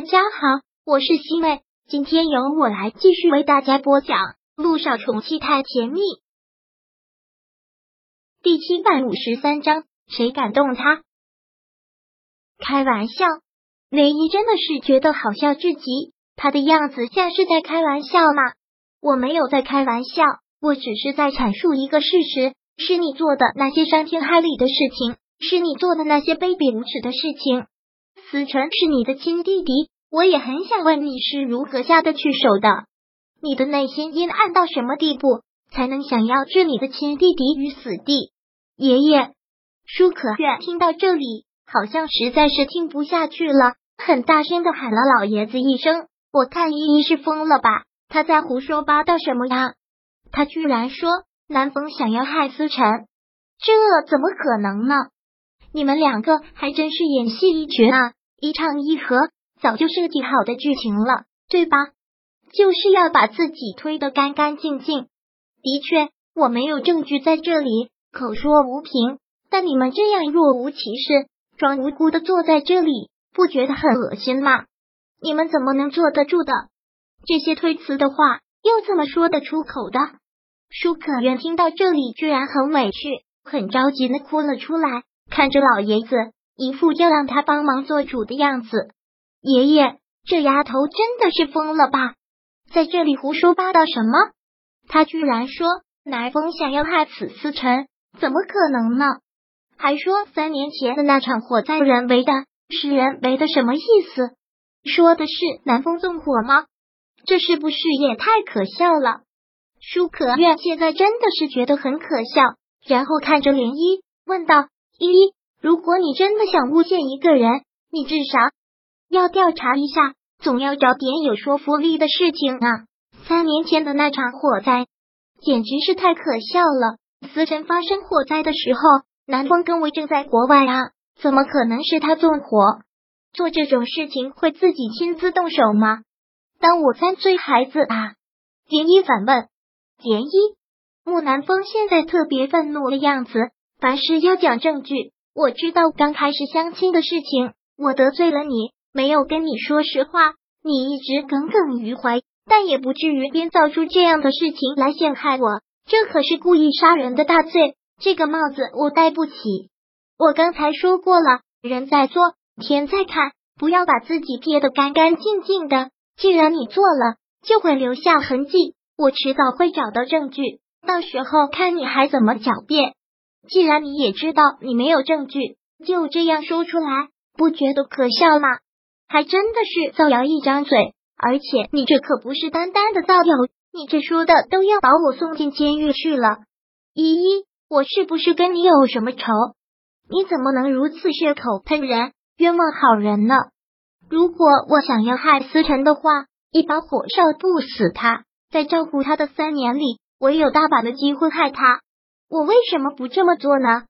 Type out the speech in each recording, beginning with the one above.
大家好，我是西妹，今天由我来继续为大家播讲《路上宠妻太甜蜜》第七百五十三章。谁敢动他？开玩笑，雷伊真的是觉得好笑至极，他的样子像是在开玩笑吗？我没有在开玩笑，我只是在阐述一个事实：是你做的那些伤天害理的事情，是你做的那些卑鄙无耻的事情。思成是你的亲弟弟，我也很想问你是如何下得去手的？你的内心阴暗到什么地步，才能想要置你的亲弟弟于死地？爷爷，舒可愿听到这里，好像实在是听不下去了，很大声的喊了老爷子一声：“我看依依是疯了吧？他在胡说八道什么呀？他居然说南风想要害思辰，这怎么可能呢？你们两个还真是演戏一绝啊！”一唱一和，早就设计好的剧情了，对吧？就是要把自己推得干干净净。的确，我没有证据在这里，口说无凭。但你们这样若无其事、装无辜的坐在这里，不觉得很恶心吗？你们怎么能坐得住的？这些推辞的话又怎么说得出口的？舒可愿听到这里，居然很委屈、很着急的哭了出来，看着老爷子。一副要让他帮忙做主的样子，爷爷，这丫头真的是疯了吧？在这里胡说八道什么？他居然说南风想要害死思辰，怎么可能呢？还说三年前的那场火灾人为的，是人为的，什么意思？说的是南风纵火吗？这是不是也太可笑了？舒可愿现在真的是觉得很可笑，然后看着涟漪问道：“依依。”如果你真的想诬陷一个人，你至少要调查一下，总要找点有说服力的事情啊！三年前的那场火灾简直是太可笑了。思辰发生火灾的时候，南风跟我正在国外啊，怎么可能是他纵火？做这种事情会自己亲自动手吗？当我三岁孩子啊！涟漪反问。涟漪，木南风现在特别愤怒的样子，凡事要讲证据。我知道刚开始相亲的事情，我得罪了你，没有跟你说实话，你一直耿耿于怀，但也不至于编造出这样的事情来陷害我。这可是故意杀人的大罪，这个帽子我戴不起。我刚才说过了，人在做，天在看，不要把自己撇得干干净净的。既然你做了，就会留下痕迹，我迟早会找到证据，到时候看你还怎么狡辩。既然你也知道你没有证据，就这样说出来，不觉得可笑吗？还真的是造谣一张嘴，而且你这可不是单单的造谣，你这说的都要把我送进监狱去了。依依，我是不是跟你有什么仇？你怎么能如此血口喷人，冤枉好人呢？如果我想要害思辰的话，一把火烧不死他，在照顾他的三年里，我有大把的机会害他。我为什么不这么做呢？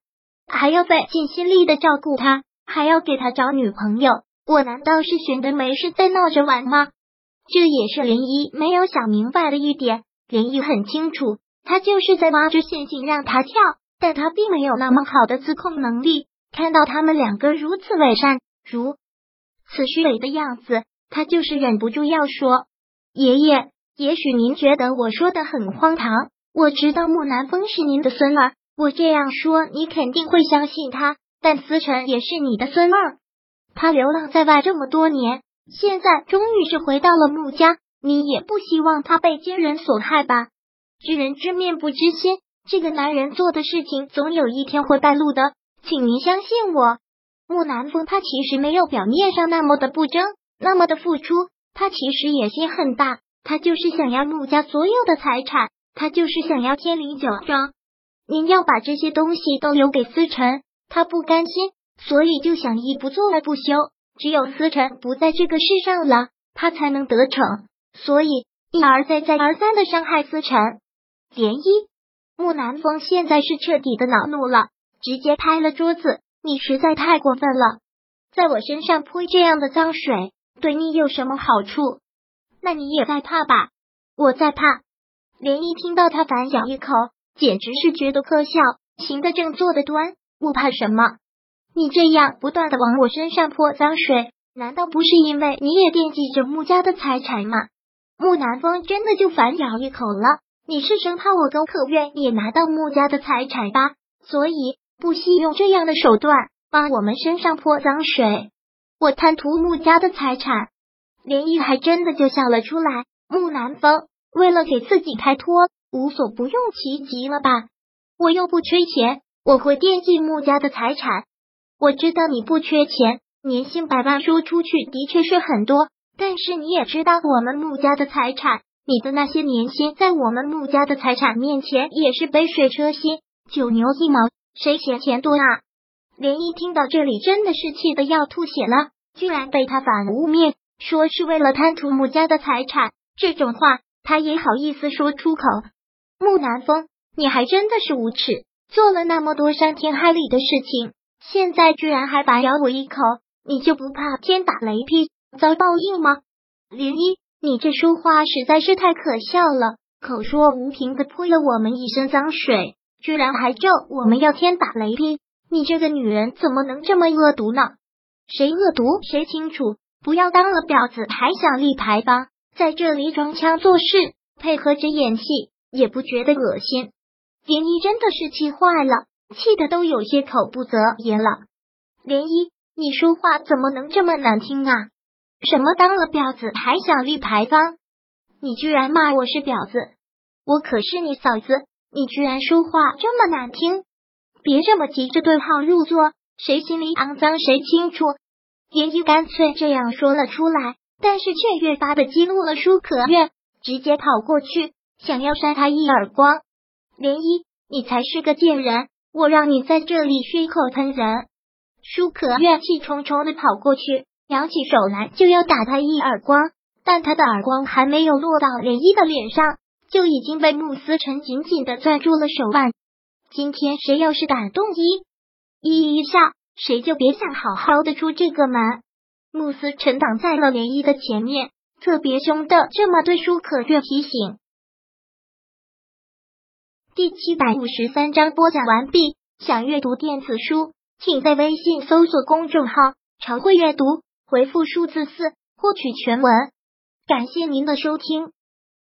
还要费尽心力的照顾他，还要给他找女朋友，我难道是闲的没事在闹着玩吗？这也是林一没有想明白的一点。林一很清楚，他就是在挖着陷阱让他跳，但他并没有那么好的自控能力。看到他们两个如此伪善，如此虚伪的样子，他就是忍不住要说：“爷爷，也许您觉得我说的很荒唐。”我知道木南风是您的孙儿，我这样说你肯定会相信他。但思辰也是你的孙儿，他流浪在外这么多年，现在终于是回到了穆家，你也不希望他被奸人所害吧？知人知面不知心，这个男人做的事情总有一天会败露的，请您相信我。木南风他其实没有表面上那么的不争，那么的付出，他其实野心很大，他就是想要穆家所有的财产。他就是想要天灵酒庄，您要把这些东西都留给思辰，他不甘心，所以就想一不做二不休。只有思辰不在这个世上了，他才能得逞，所以一而再再而三的伤害思辰。涟漪，木南风现在是彻底的恼怒了，直接拍了桌子：“你实在太过分了，在我身上泼这样的脏水，对你有什么好处？那你也在怕吧？我在怕。”涟漪听到他反咬一口，简直是觉得可笑。行得正，坐得端，我怕什么？你这样不断的往我身上泼脏水，难道不是因为你也惦记着穆家的财产吗？穆南风真的就反咬一口了。你是生怕我跟可愿也拿到穆家的财产吧？所以不惜用这样的手段往我们身上泼脏水。我贪图穆家的财产，连毅还真的就笑了出来。穆南风为了给自己开脱，无所不用其极了吧？我又不缺钱，我会惦记穆家的财产。我知道你不缺钱，年薪百万说出去的确是很多，但是你也知道我们穆家的财产，你的那些年薪在我们穆家的财产面前也是杯水车薪，九牛一毛，谁嫌钱多啊？连一听到这里，真的是气得要吐血了，居然被他反污蔑，说是为了贪图穆家的财产，这种话他也好意思说出口？穆南风，你还真的是无耻，做了那么多伤天害理的事情。现在居然还白咬我一口，你就不怕天打雷劈遭报应吗？林一，你这说话实在是太可笑了，口说无凭的泼了我们一身脏水，居然还咒我们要天打雷劈！你这个女人怎么能这么恶毒呢？谁恶毒谁清楚，不要当了婊子还想立牌坊，在这里装腔作势，配合着演戏，也不觉得恶心。林一真的是气坏了。气的都有些口不择言了。涟漪，你说话怎么能这么难听啊？什么当了婊子还想立牌坊？你居然骂我是婊子！我可是你嫂子，你居然说话这么难听！别这么急着对号入座，谁心里肮脏谁清楚。涟漪干脆这样说了出来，但是却越发的激怒了舒可愿，直接跑过去想要扇他一耳光。涟漪，你才是个贱人！我让你在这里血口喷人！舒可月气冲冲的跑过去，扬起手来就要打他一耳光，但他的耳光还没有落到涟漪的脸上，就已经被慕思辰紧紧的攥住了手腕。今天谁要是敢动一依一下，谁就别想好好的出这个门。慕斯沉挡在了涟漪的前面，特别凶的这么对舒可月提醒。第七百五十三章播讲完毕。想阅读电子书，请在微信搜索公众号“常会阅读”，回复数字四获取全文。感谢您的收听。